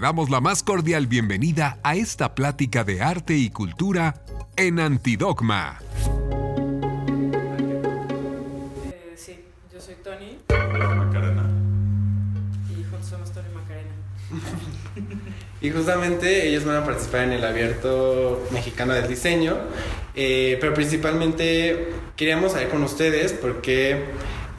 Damos la más cordial bienvenida a esta plática de arte y cultura en Antidogma. Eh, sí, yo soy Tony Macarena. y juntos somos Tony Macarena. Y justamente ellos van a participar en el abierto mexicano del diseño, eh, pero principalmente queríamos saber con ustedes porque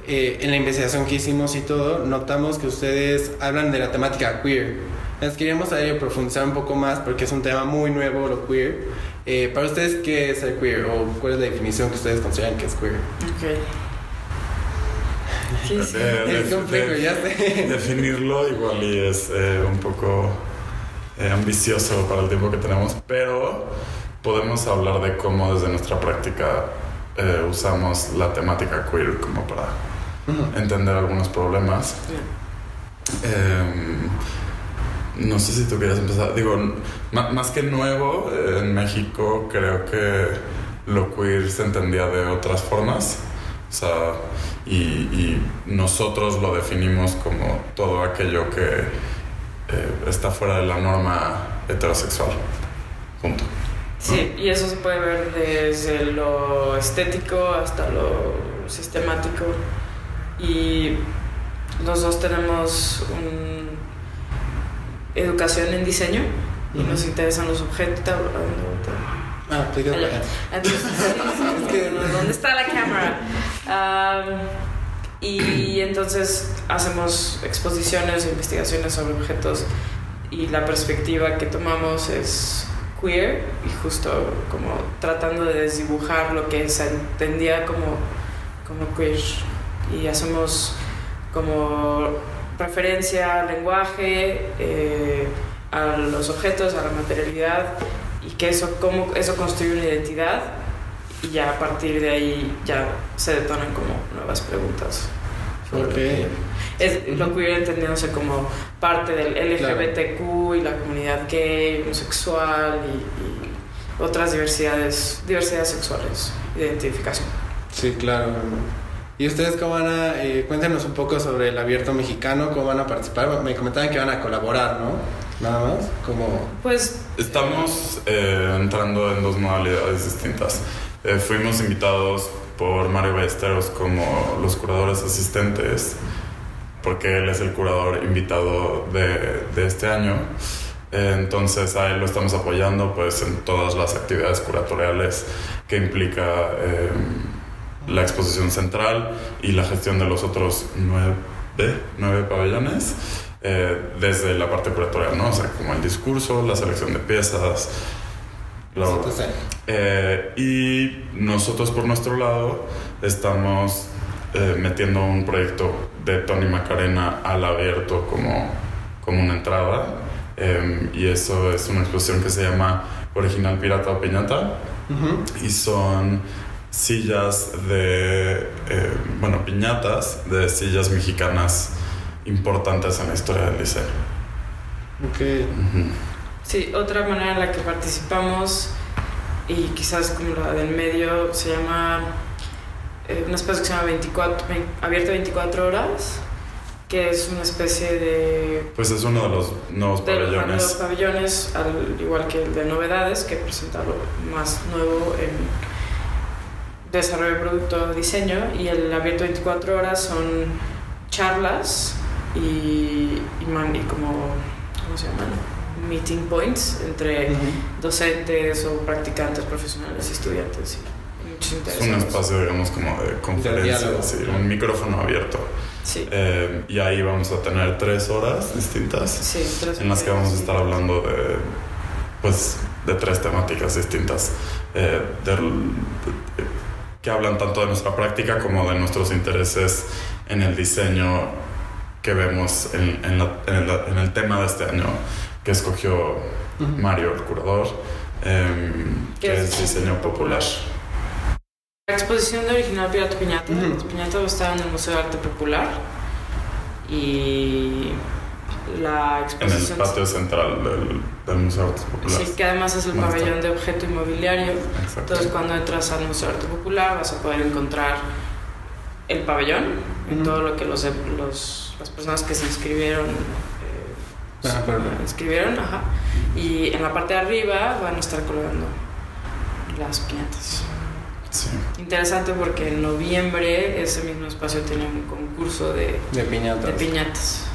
eh, en la investigación que hicimos y todo, notamos que ustedes hablan de la temática queer. Entonces queríamos saber y profundizar un poco más porque es un tema muy nuevo lo queer. Eh, para ustedes, ¿qué es ser queer? ¿O cuál es la definición que ustedes consideran que es queer? Ok. Sí, sí. Eh, Es complejo, de- ya sé. Definirlo igual y es eh, un poco eh, ambicioso para el tiempo que tenemos, pero podemos hablar de cómo desde nuestra práctica eh, usamos la temática queer como para entender algunos problemas. Eh, no sé si tú quieres empezar. Digo, más que nuevo, eh, en México creo que lo queer se entendía de otras formas. O sea, y, y nosotros lo definimos como todo aquello que eh, está fuera de la norma heterosexual. Punto. Sí, y eso se puede ver desde lo estético hasta lo sistemático. Y los dos tenemos un- educación en diseño y nos interesan los objetos. Ah, allá. Entonces, sí, ¿dónde está la cámara? Am, y entonces hacemos exposiciones e investigaciones sobre objetos y la perspectiva que tomamos es queer y justo como tratando de desdibujar lo que se entendía como, como queer y hacemos como referencia al lenguaje, eh, a los objetos, a la materialidad y que eso, cómo eso construye una identidad y ya a partir de ahí ya se detonan como nuevas preguntas. Ok. Es, lo queer entendiéndose como parte del LGBTQ y la comunidad gay, homosexual y, y otras diversidades, diversidades sexuales, identificación. Sí, claro. ¿Y ustedes cómo van a, eh, cuéntenos un poco sobre el abierto mexicano, cómo van a participar? Me comentaban que van a colaborar, ¿no? Nada más, como... Pues Estamos eh, entrando en dos modalidades distintas. Eh, fuimos invitados por Mario Ballesteros como los curadores asistentes, porque él es el curador invitado de, de este año. Eh, entonces a él lo estamos apoyando pues, en todas las actividades curatoriales que implica eh, la exposición central y la gestión de los otros nueve, nueve pabellones eh, desde la parte curatorial, ¿no? O sea, como el discurso, la selección de piezas, bla. Entonces, Eh, y nosotros por nuestro lado estamos eh, metiendo un proyecto de Tony Macarena al abierto como, como una entrada. Eh, y eso es una exposición que se llama Original Pirata o Piñata. Y son sillas de, eh, bueno, piñatas de sillas mexicanas importantes en la historia del diseño. Ok. Ujú. sí, otra manera en la que participamos y quizás como la del medio se llama eh, una especie que se llama 24, vein- abierto 24 horas, que es una especie de Pues es uno de los nuevos de los nuevos pabellones. pabellones, al igual que el de novedades, que presenta lo más nuevo en desarrollo de producto, diseño, y el abierto 24 horas son charlas y, y, man- y como, ¿cómo se llaman? Meeting points entre docentes o practicantes profesionales y estudiantes Es un espacio, digamos, como de conferencias, diálogo. sí, un micrófono abierto. Sí, Eh, y ahí vamos a tener tres horas distintas sí, tres en las que vamos a estar hablando de, pues, de tres temáticas distintas. eh, del- de- que hablan tanto de nuestra práctica como de nuestros intereses en el diseño que vemos en, en la- en el, en el tema de este año que escogió. Mario, el curador, ¿Qué que es es diseño popular. La exposición de Original Pirata Piñata. A estar en el Museo de Arte Popular. Y la En el exposición. patio central del, del Museo de Artes Populares. Sí, que además es el Bueno, está. pabellón de objeto inmobiliario. Exacto. Entonces, cuando entras al Museo de Arte Popular, vas a poder encontrar el pabellón, en Ujú. todo lo que los, los- las personas que se inscribieron eh, Ah, perfecto. escribieron, ajá. Y en la parte de arriba van a estar colgando las piñatas. Sí. Interesante porque en noviembre ese mismo espacio tiene un concurso de, De piñatas. de piñatas.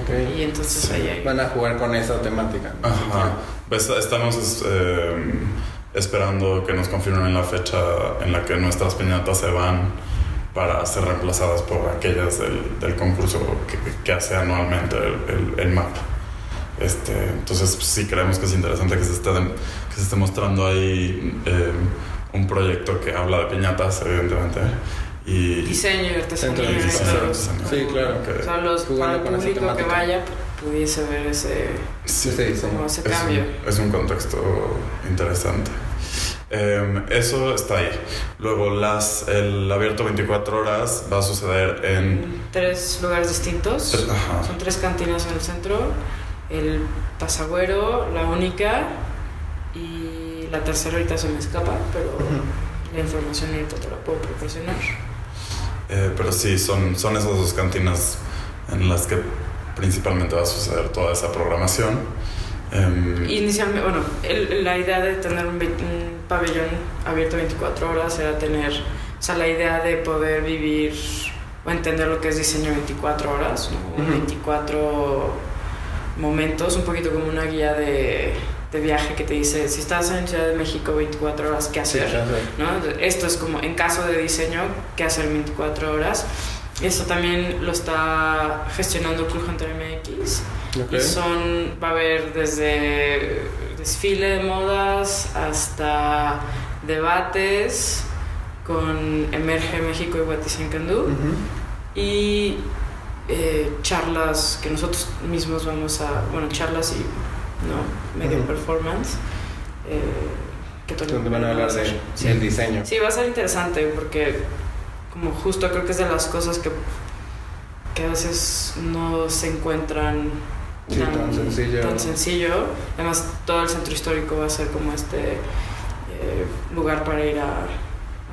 Ok. Y entonces Sí. ahí hay... Van a jugar con esa temática. Ajá. Pues estamos eh, esperando que nos confirmen la fecha en la que nuestras piñatas se van para ser reemplazadas por aquellas del, del concurso que, que hace anualmente el, el, el MAP. Este, entonces pues, sí creemos que es interesante que se esté, que se esté mostrando ahí eh, un proyecto que habla de piñatas, evidentemente. Y, Diseño y artesanía. Centro de y diseño, todo. artesanía. Sí, claro. que- O sea, los, para el público que vaya pudiese ver ese, sí. Ese diseño. como ese Es cambio. un, es un contexto interesante. Em, eso está ahí. Luego, las, el abierto 24 horas va a suceder en. En tres lugares distintos. Ajá. Son tres cantinas en el centro. El Pasagüero, la única y la tercera ahorita se me escapa, pero la información ahorita te la puedo proporcionar. Eh, pero sí, son, son esas dos cantinas en las que principalmente va a suceder toda esa programación. Em, Inicialmente, bueno, el- la idea de tener un, pabellón abierto 24 horas era tener, o sea, la idea de poder vivir o entender lo que es diseño 24 horas, ¿no? Ujú. 24 momentos, un poquito como una guía de, de viaje que te dice, si estás en Ciudad de México 24 horas, ¿qué Sí, hacer? claro. ¿no? Esto es como en caso de diseño, ¿qué hacer en 24 horas? Esto también lo está gestionando Cool Hunter MX. Ok. Y son, va a haber desde desfile de modas hasta debates con Emerge México y What Design Can Do Ujú. y eh, charlas que nosotros mismos vamos a, bueno, charlas y no, medio Ujú. performance. eh, que Donde van a hablar de, Sí. del diseño. Sí, va a ser interesante porque como justo creo que es de las cosas que, que a veces no se encuentran Sí, tan sencillo. tan sencillo. Además, todo el centro histórico va a ser como este eh, lugar para ir a,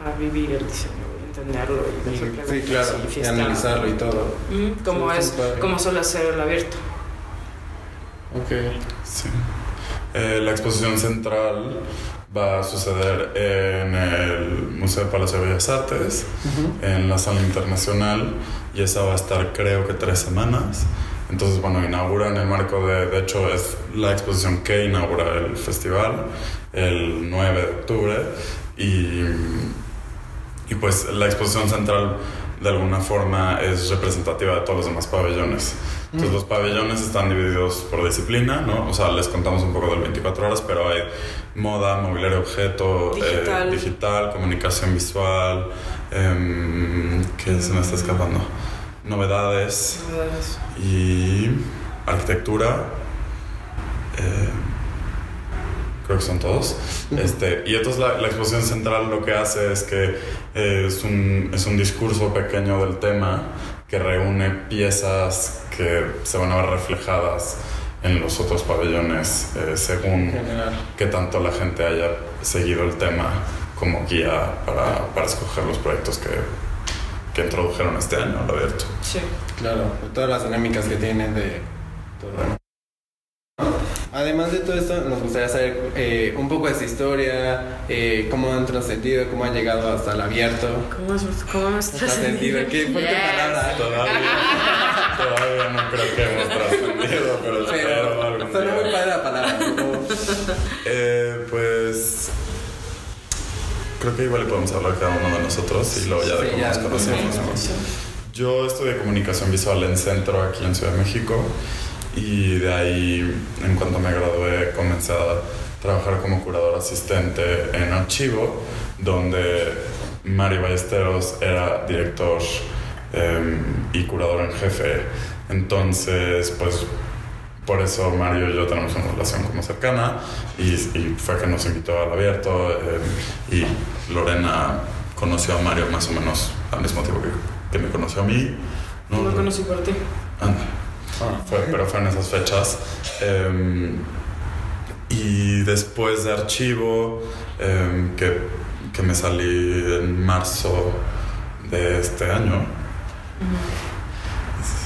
a vivir el diseño entenderlo y Sí, claro. y Y analizarlo y todo. Mm, como Sí, es, como suele ser el abierto. Ok. Sí. Eh, la exposición central va a suceder en el Museo de Palacio de Bellas Artes, en la sala internacional, y esa va a estar creo que tres semanas. Entonces, bueno, inaugura en el marco de, de hecho, es la exposición que inaugura el festival el 9 de octubre, y, y pues la exposición central de alguna forma es representativa de todos los demás pabellones. Entonces Mm. los pabellones están divididos por disciplina, ¿no? O sea, les contamos un poco del 24 horas, pero hay moda, mobiliario objeto, eh, Digital. comunicación visual, em, ¿qué se me está escapando? Novedades Novedades. y arquitectura. eh, creo que son todos. Este, y entonces la, la exposición central lo que hace es que eh, es, un, es un discurso pequeño del tema que reúne piezas que se van a ver reflejadas en los otros pabellones eh, según general. que tanto la gente haya seguido el tema como guía para, para escoger los proyectos que, que introdujeron este año al abierto. Sí. Claro, de todas las dinámicas que tienen de todo. Además de todo esto, nos gustaría saber eh, un poco de esta historia, eh, cómo han trascendido, cómo han llegado hasta el abierto. ¿Cómo, cómo hemos Trascendido, qué fuerte Yes. palabra. Todavía, todavía no creo que hemos trascendido, pero espero Pero suena muy padre la palabra. como- Eh, pues creo que igual le podemos hablar cada uno de nosotros y luego ya de cómo nos conocemos. sí. ¿no? Yo estudié comunicación visual en Centro aquí en Ciudad de México y de ahí en cuanto me gradué comencé a trabajar como curador asistente en archivo donde Mario Ballesteros era director em, y curador en jefe entonces pues por eso Mario y yo tenemos una relación como cercana y, y fue que nos invitó al abierto em, y Lorena conoció a Mario más o menos al mismo tiempo que, que me conoció a mí No lo conocí por ti. Anda. Fue- pero fue en esas fechas. Em, y después de archivo, em, que, que me salí en marzo de este año,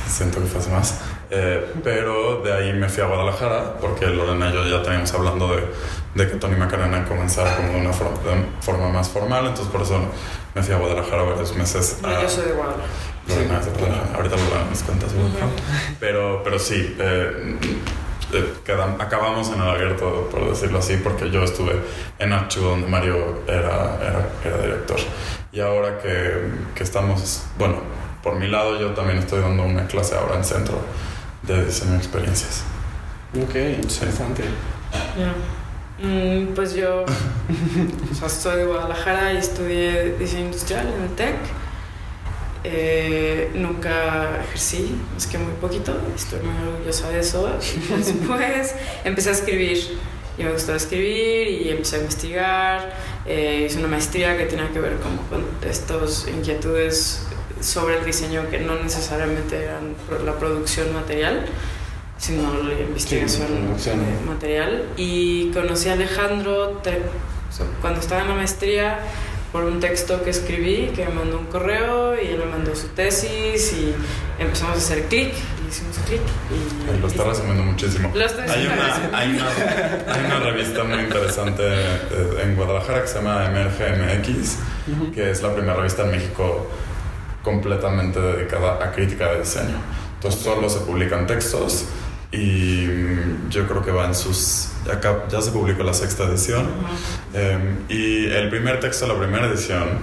siento que fue hace más, Eh, pero de ahí me fui a Guadalajara porque Lorena y yo ya teníamos hablando de, de que Tony Macarena comenzara como de una forma, de forma más formal, entonces por eso me fui a Guadalajara varios meses. No, a- yo soy de Guadalajara. Lorena es de Guadalajara. Ahorita Lorena nos cuenta su background. pero, pero sí, eh, eh, quedam- acabamos en el abierto, por decirlo así, porque yo estuve en Archivo donde Mario era, era, era director. Y ahora que, que estamos, bueno, por mi lado yo también estoy dando una clase ahora en centro de diseño de experiencias. Ok, interesante. Ya. Mm, pues yo o sea, soy de Guadalajara y estudié diseño industrial en el TEC. Eh, nunca ejercí, es que muy poquito, estoy muy orgullosa de eso. Después empecé a escribir y me gustaba escribir y empecé a investigar. Eh, hice una maestría que tenía que ver como con estas inquietudes sobre el diseño que no necesariamente eran la producción material, sino la investigación eh, material. Y conocí a Alejandro cuando estaba en la maestría por un texto que escribí, que me mandó un correo y él me mandó su tesis y empezamos a hacer clic y hicimos clic. y- Lo está resumiendo muchísimo. Hay una, hay, una, hay una revista muy interesante eh, en Guadalajara que se llama Emerge MX, que es la primera revista en México completamente dedicada a crítica de diseño. Entonces solo se publican textos y mm, yo creo que va en sus... Acá ya se publicó la sexta edición. Eh, y el primer texto de la primera edición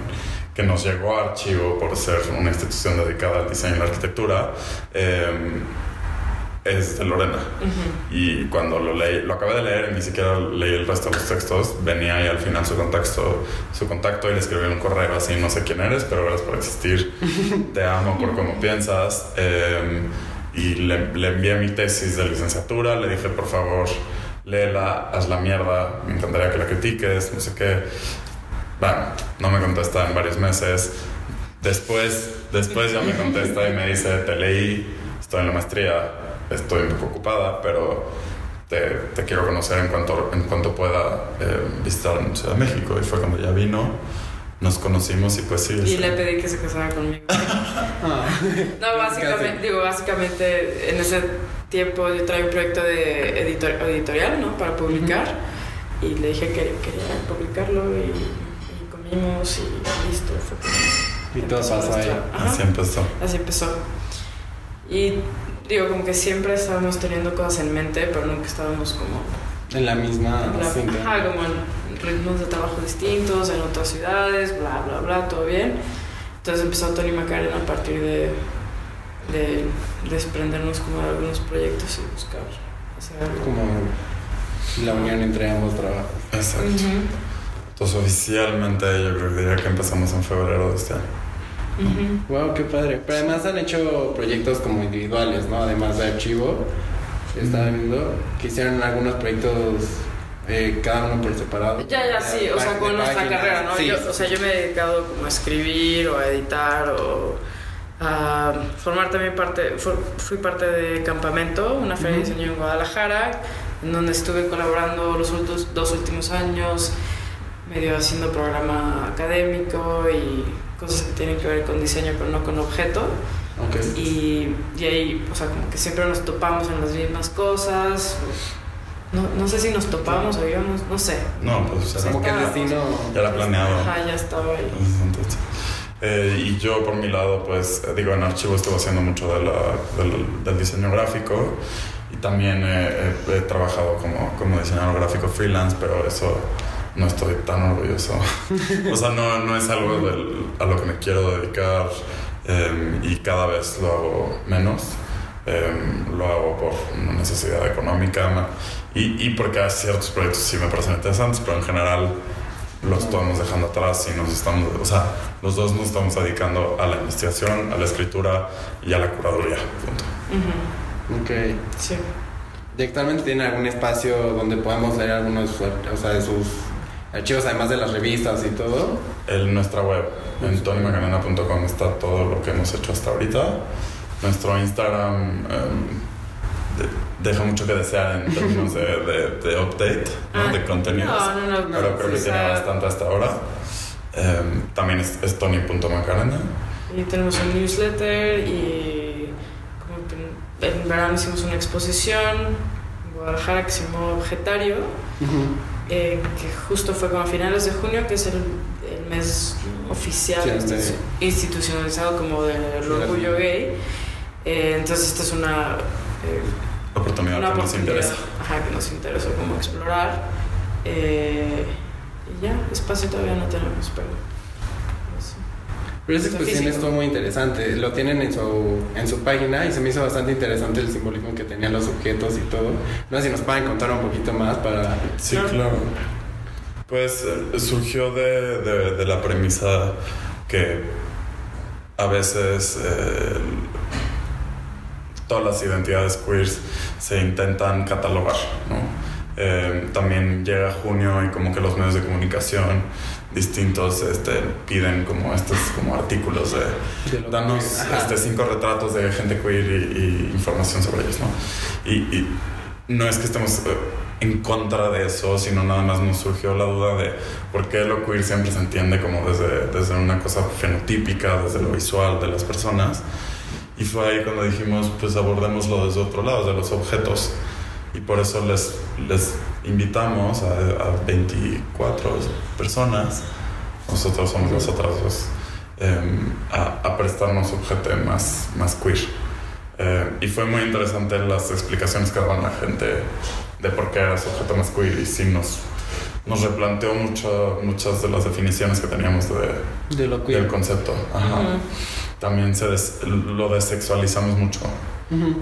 que nos llegó a archivo por ser una institución dedicada al diseño y la arquitectura eh, es de Lorena. Ujú. Y cuando lo leí, lo acabé de leer ni siquiera leí el resto de los textos, venía ahí al final su contacto, su contacto y le escribí un correo así, no sé quién eres, pero gracias por existir, te amo por cómo piensas. eh, y le, le envié mi tesis de licenciatura, le dije, por favor, léela, haz la mierda, me encantaría que la critiques, no sé qué. Bueno, no me contesta en varios meses. Después, después ya me contesta y me dice, te leí, estoy en la maestría, estoy un poco ocupada, pero te, te quiero conocer en cuanto, en cuanto pueda eh, visitar Ciudad de México. Y fue cuando ya vino, nos conocimos y pues sí. Y este, le pedí que se casara conmigo. No, básicamente, digo, básicamente en ese tiempo yo traía un proyecto de editor- editorial, ¿no? Para publicar. Y le dije que quería publicarlo y, y comimos y listo. Fue como y todo pasó ahí. Ajá. Así empezó. Así empezó. Y digo, como que siempre estábamos teniendo cosas en mente, pero nunca estábamos como, En la misma en la- cinta. ajá, como en ritmos de trabajo distintos, en otras ciudades, bla, bla, bla, todo bien. Entonces empezó Tony Macarena a partir de, de desprendernos como de algunos proyectos y buscar hacer algo. Como la unión entre ambos trabajos. Exacto. Ujú, Entonces oficialmente yo creo que diría que empezamos en febrero de este año. Ujú. Wow, qué padre. Pero además han hecho proyectos como individuales, ¿no? Además de archivo. Estaba viendo que hicieron algunos proyectos eh, cada uno por separado. Ya, ya, sí, o sea, De con nuestra páginas. carrera, ¿no? Sí. Yo, o sea, yo me he dedicado como a escribir o a editar o a formar también parte, fu- fui parte de Campamento, una feria de Ujú. diseño en Guadalajara, en donde estuve colaborando los ultos- dos últimos años, medio haciendo programa académico y cosas que tienen que ver con diseño, pero no con objeto. Ok. Y, y ahí, o sea, como que siempre nos topamos en las mismas cosas. No, no sé si nos topamos o íbamos, no sé. No, pues o sea, Como que el destino. ya era planeado. Ajá, ya estaba ahí. Entonces, eh, y yo por mi lado, pues digo, en archivo estuve haciendo mucho de la- del, del diseño gráfico y también eh, he, he trabajado como, como diseñador gráfico freelance, pero eso no estoy tan orgulloso. o sea, no, no es algo del- a lo que me quiero dedicar eh, y cada vez lo hago menos. Eh, lo hago por una necesidad económica y, y porque hay ciertos proyectos sí me parecen interesantes, pero en general los estamos dejando atrás y nos estamos, o sea, los dos nos estamos dedicando a la investigación, a la escritura y a la curaduría. Punto. Ujú, Ok. Sí. ¿Y actualmente tiene algún espacio donde podamos leer algunos de sus, ar- o sea, de sus archivos, además de las revistas y todo? En nuestra web, en tonymacarena.com está todo lo que hemos hecho hasta ahorita. Nuestro Instagram em, de- deja mucho que desear en términos de, de, de update, ¿no? Ah, de contenidos. No, no, no. Pero creo que sí, tiene o sea, bastante hasta ahora. Em, también es, es tony.macarena. Y tenemos un newsletter y como que en verano hicimos una exposición en Guadalajara que se llamó Objetario, eh, que justo fue como a finales de junio, que es el, el mes oficial Sí, institu- sí. institucionalizado como del orgullo gay. Eh, entonces esta es una... eh, Oportunidad una que nos interesa. Ajá, que nos interesó como explorar. Eh, y ya, espacio todavía no tenemos, pero... Pero esa Está exposición estuvo muy interesante. Lo tienen en su, en su página y se me hizo bastante interesante el simbolismo que tenían los objetos y todo. No sé si nos pueden contar un poquito más para... Sí, Claro. Pues eh, surgió de, de- de la premisa que a veces eh, todas las identidades queers se intentan catalogar, ¿no? Eh, también llega junio y como que los medios de comunicación distintos este, piden como estos como artículos de de danos que- este, cinco retratos de gente queer y, y información sobre ellos, ¿no? Y, y no es que estemos eh, en contra de eso, sino nada más nos surgió la duda de por qué lo queer siempre se entiende como desde, desde una cosa fenotípica, desde lo visual de las personas. Y fue ahí cuando dijimos, pues abordémoslo desde otro lado, de los objetos. Y por eso les, les invitamos a, a 24 personas, nosotros somos las otras dos, em, a, a prestarnos objeto más, más queer. Eh, y fue muy interesante las explicaciones que daban la gente de por qué era su objeto más queer y sí nos, nos replanteó mucho, muchas de las definiciones que teníamos de, De lo del queer. concepto. Ajá. Ujú. También se des- lo desexualizamos mucho,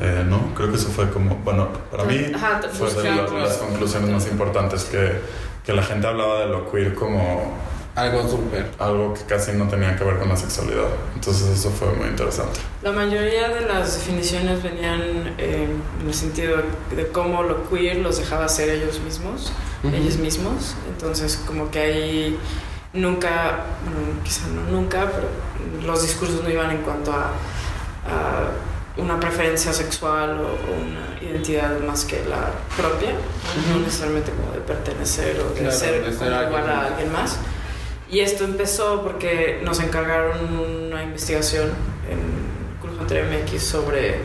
Eh, ¿no? Creo que eso fue como, bueno, para mí Ajá, fue de la- las conclusiones más importantes que, que la gente hablaba de lo queer como Algo súper. algo que casi no tenía que ver con la sexualidad. Entonces eso fue muy interesante. La mayoría de las definiciones venían eh, en el sentido de cómo lo queer los dejaba ser ellos mismos, ellos mismos. Entonces, como que ahí nunca, bueno, quizá no nunca, pero los discursos no iban en cuanto a, a una preferencia sexual o, una identidad más que la propia, ¿no? no Ujú. necesariamente como de pertenecer o de Claro, ser, igual a alguien más. Y esto empezó porque nos encargaron una investigación en Cruz MX sobre,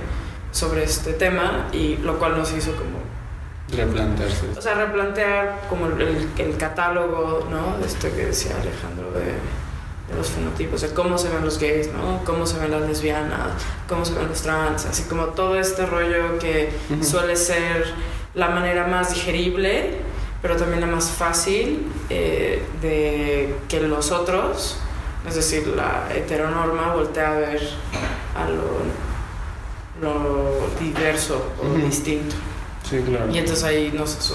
sobre este tema y lo cual nos hizo como Replantearse. o sea, replantear como el, el catálogo, ¿no? De esto que decía Alejandro de, de los fenotipos, de cómo se ven los gays, ¿no? Cómo se ven las lesbianas, cómo se ven los trans, así como todo este rollo que Ujú. suele ser la manera más digerible, pero también la más fácil eh, de que los otros, es decir, la heteronorma, voltea a ver a lo, lo diverso o Ujú. distinto. Sí, claro. Y entonces ahí nos,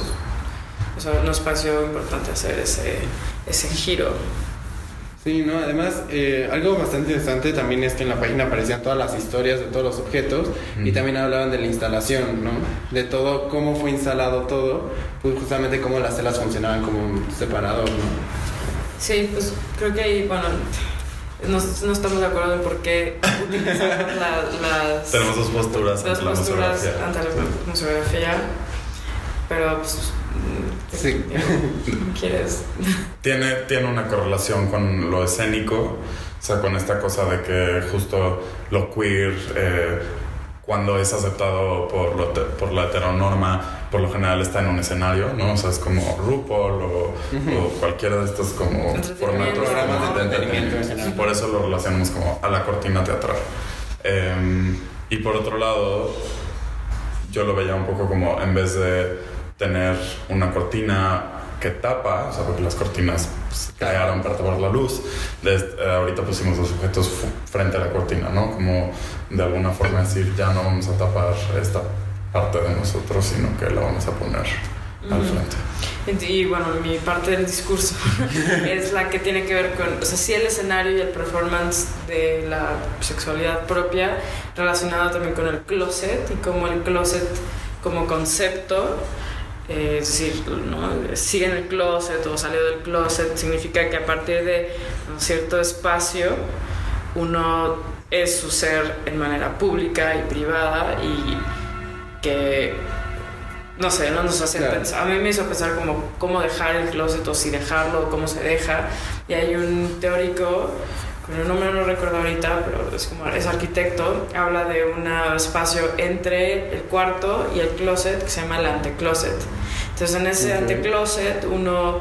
o sea, nos pareció importante hacer ese, ese giro. Sí, no, además, eh, algo bastante interesante también es que en la página aparecían todas las historias de todos los objetos y también hablaban de la instalación, ¿no? De todo, cómo fue instalado todo, pues justamente cómo las telas funcionaban como un separador, ¿no? Sí, pues creo que ahí, bueno, no, no estamos de acuerdo en por qué utilizamos la- las, Tenemos dos posturas las ante la posturas museografía. ante la museografía, pero pues... Sí. ¿Quieres? Tiene, tiene una correlación con lo escénico, o sea, con esta cosa de que justo lo queer, eh, cuando es aceptado por, lo te- por la heteronorma, por lo general está en un escenario, ¿no? O sea, es como RuPaul o, o cualquiera de estos como formatos de entretenimiento. Y por eso lo relacionamos como a la cortina teatral. Eh, y por otro lado, yo lo veía un poco como en vez de tener una cortina que tapa, o sea, porque las cortinas pues, crearon para tapar la luz, de est- eh, ahorita pusimos los objetos frente a la cortina, ¿no? Como de alguna forma decir, ya no vamos a tapar esta parte de nosotros, sino que la vamos a poner al Ujú. frente. Y bueno, mi parte del discurso es la que tiene que ver con, o sea, sí el escenario y el performance de la sexualidad propia, relacionado también con el closet y como el closet como concepto, eh, es decir, ¿no? sigue en el closet o salió del closet, significa que a partir de un cierto espacio uno es su ser en manera pública y privada y que no sé, no nos hace Claro. pensar. A mí me hizo pensar como cómo dejar el closet o si dejarlo cómo se deja. Y hay un teórico con el nombre no recuerdo ahorita, pero es como es arquitecto, habla de un espacio entre el cuarto y el closet que se llama el antecloset. Entonces en ese antecloset uno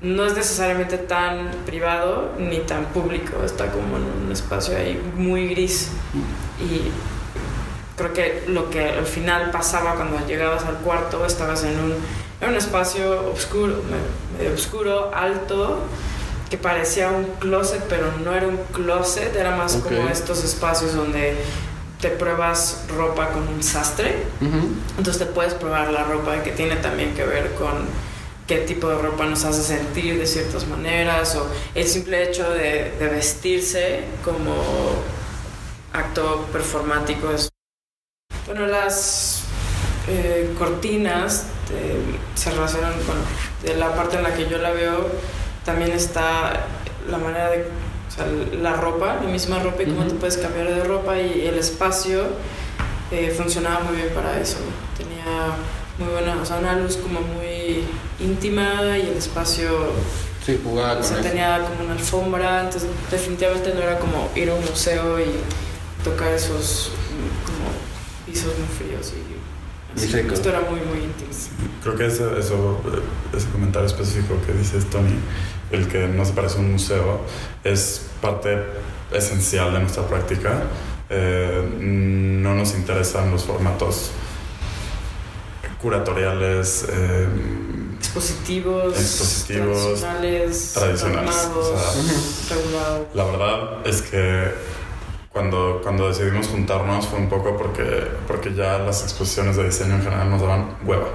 no es necesariamente tan privado ni tan público, está como en un espacio ahí muy gris y creo que lo que al final pasaba cuando llegabas al cuarto, estabas en un, en un espacio oscuro, medio oscuro, alto, que parecía un closet, pero no era un closet, era más como estos espacios donde te pruebas ropa con un sastre, entonces te puedes probar la ropa que tiene también que ver con qué tipo de ropa nos hace sentir de ciertas maneras o el simple hecho de, de vestirse como acto performático es bueno, las eh, cortinas se relacionan con de la parte en la que yo la veo, también está la manera de, o sea, la ropa, la misma ropa y cómo te puedes cambiar de ropa y el espacio eh, funcionaba muy bien para eso. Tenía muy buena, o sea, una luz como muy íntima y el espacio Sí, jugaba o sea, tenía como una alfombra, entonces definitivamente no era como ir a un museo y tocar esos pisos muy fríos y esto era muy, muy íntimo. Creo que ese, eso, ese comentario específico que dices, Tony, el que no se parece a un museo, es parte esencial de nuestra práctica. Eh, no nos interesan los formatos curatoriales, eh, expositivos, expositivos, tradicionales, tradicionales. la verdad es que cuando, cuando decidimos juntarnos fue un poco porque, porque ya las exposiciones de diseño en general nos daban hueva.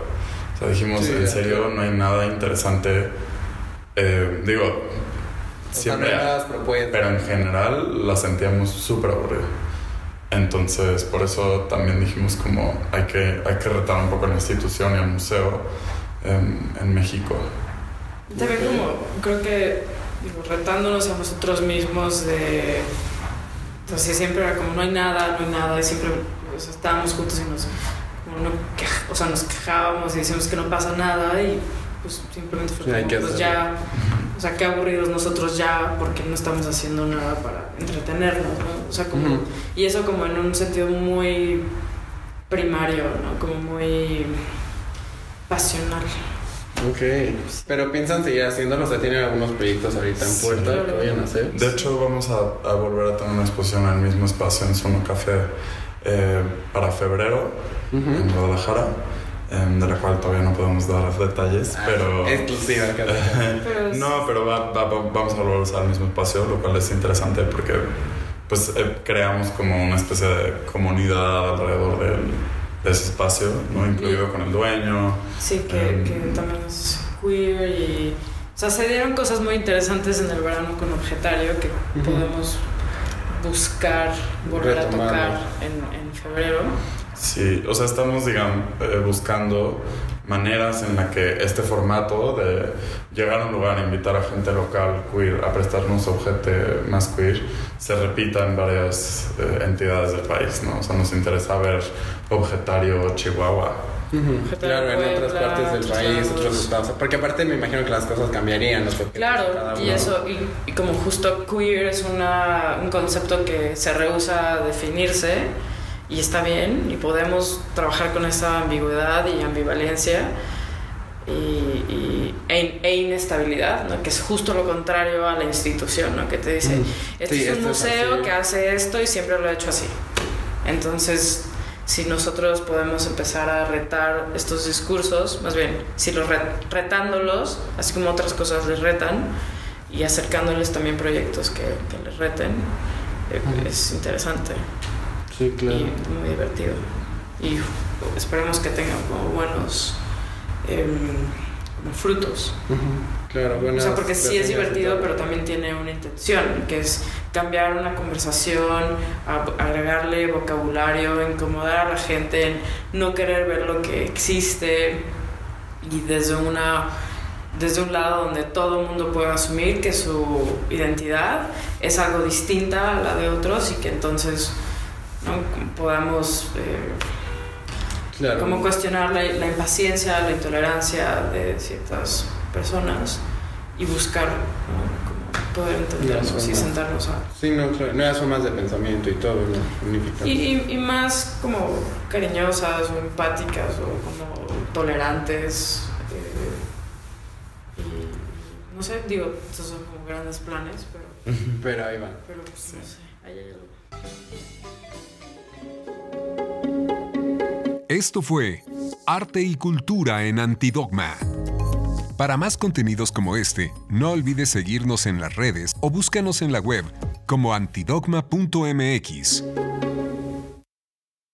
O sea, dijimos, en serio, no hay nada interesante. Eh, digo, siempre. pero en general la sentíamos súper aburrida. Entonces, por eso también dijimos como hay que, hay que retar un poco la institución y el museo en, en México. También como, creo que, digo, retándonos a nosotros mismos de entonces siempre era como no hay nada, no hay nada, y siempre estábamos juntos y nos, o sea, nos quejábamos y decíamos que no pasa nada y pues simplemente fue como, pues ya, o sea, qué aburridos nosotros ya porque no estamos haciendo nada para entretenernos, ¿no? O sea, como, y eso como en un sentido muy primario, ¿no? Como muy pasional. Ok, pero piensan seguir haciéndolo, o sea, tienen algunos proyectos ahorita en puerta que vayan a hacer. De hecho, vamos a, a, volver a tener una exposición en el mismo espacio en Sono Café eh, para febrero en Guadalajara. Em, de la cual todavía no podemos dar detalles, ah, pero... Exclusiva, No, pero vamos a volver a usar el mismo espacio, lo cual es interesante porque pues eh, creamos como una especie de comunidad alrededor del de ese espacio, ¿no? Incluido con el dueño. Sí, que, em, que, también es queer y... O sea, se dieron cosas muy interesantes en el verano con Objetario que podemos buscar, volver a tocar en, en, febrero. Sí, o sea, estamos, digamos, eh, buscando maneras en las que este formato de llegar a un lugar, invitar a gente local queer a prestarnos objeto más queer, se repita en varias eh, entidades del país, ¿no? O sea, nos interesa ver Objetario Chihuahua. Claro, en otras partes del país, otros estados. Porque aparte me imagino que las cosas cambiarían. claro, y eso, y, como justo queer es una, un concepto que se rehúsa a definirse y está bien, y podemos trabajar con esa ambigüedad y ambivalencia y, e, e, inestabilidad, ¿no? que es justo lo contrario a la institución, ¿no? que te dice, este es un museo que hace esto y siempre lo ha hecho así. Entonces, si nosotros podemos empezar a retar estos discursos, más bien, si los retándolos, así como otras cosas les retan, y acercándoles también proyectos que, que les reten, eh, es interesante. Sí, claro. Y muy divertido. Y esperemos que tengan como buenos em, frutos. Claro, bueno. O sea, porque sí es divertido, pero también tiene una intención, que es cambiar una conversación, agregarle vocabulario, incomodar a la gente, no querer ver lo que existe y desde una desde un lado donde todo el mundo puede asumir que su identidad es algo distinta a la de otros y que entonces ¿no? podamos eh, como cuestionar la, la, impaciencia, la intolerancia de ciertas personas y buscar poder entendernos y sentarnos a... Sí, no, nuevas formas de pensamiento y todo, ¿no? Y, y, más como cariñosas o empáticas o como tolerantes. Eh, y no sé, digo, estos son como grandes planes, pero... pero ahí van. Pero pues, no sé, ahí hay algo. Esto fue Arte y Cultura en Antidogma. Para más contenidos como este, no olvides seguirnos en las redes o búscanos en la web como antidogma.mx.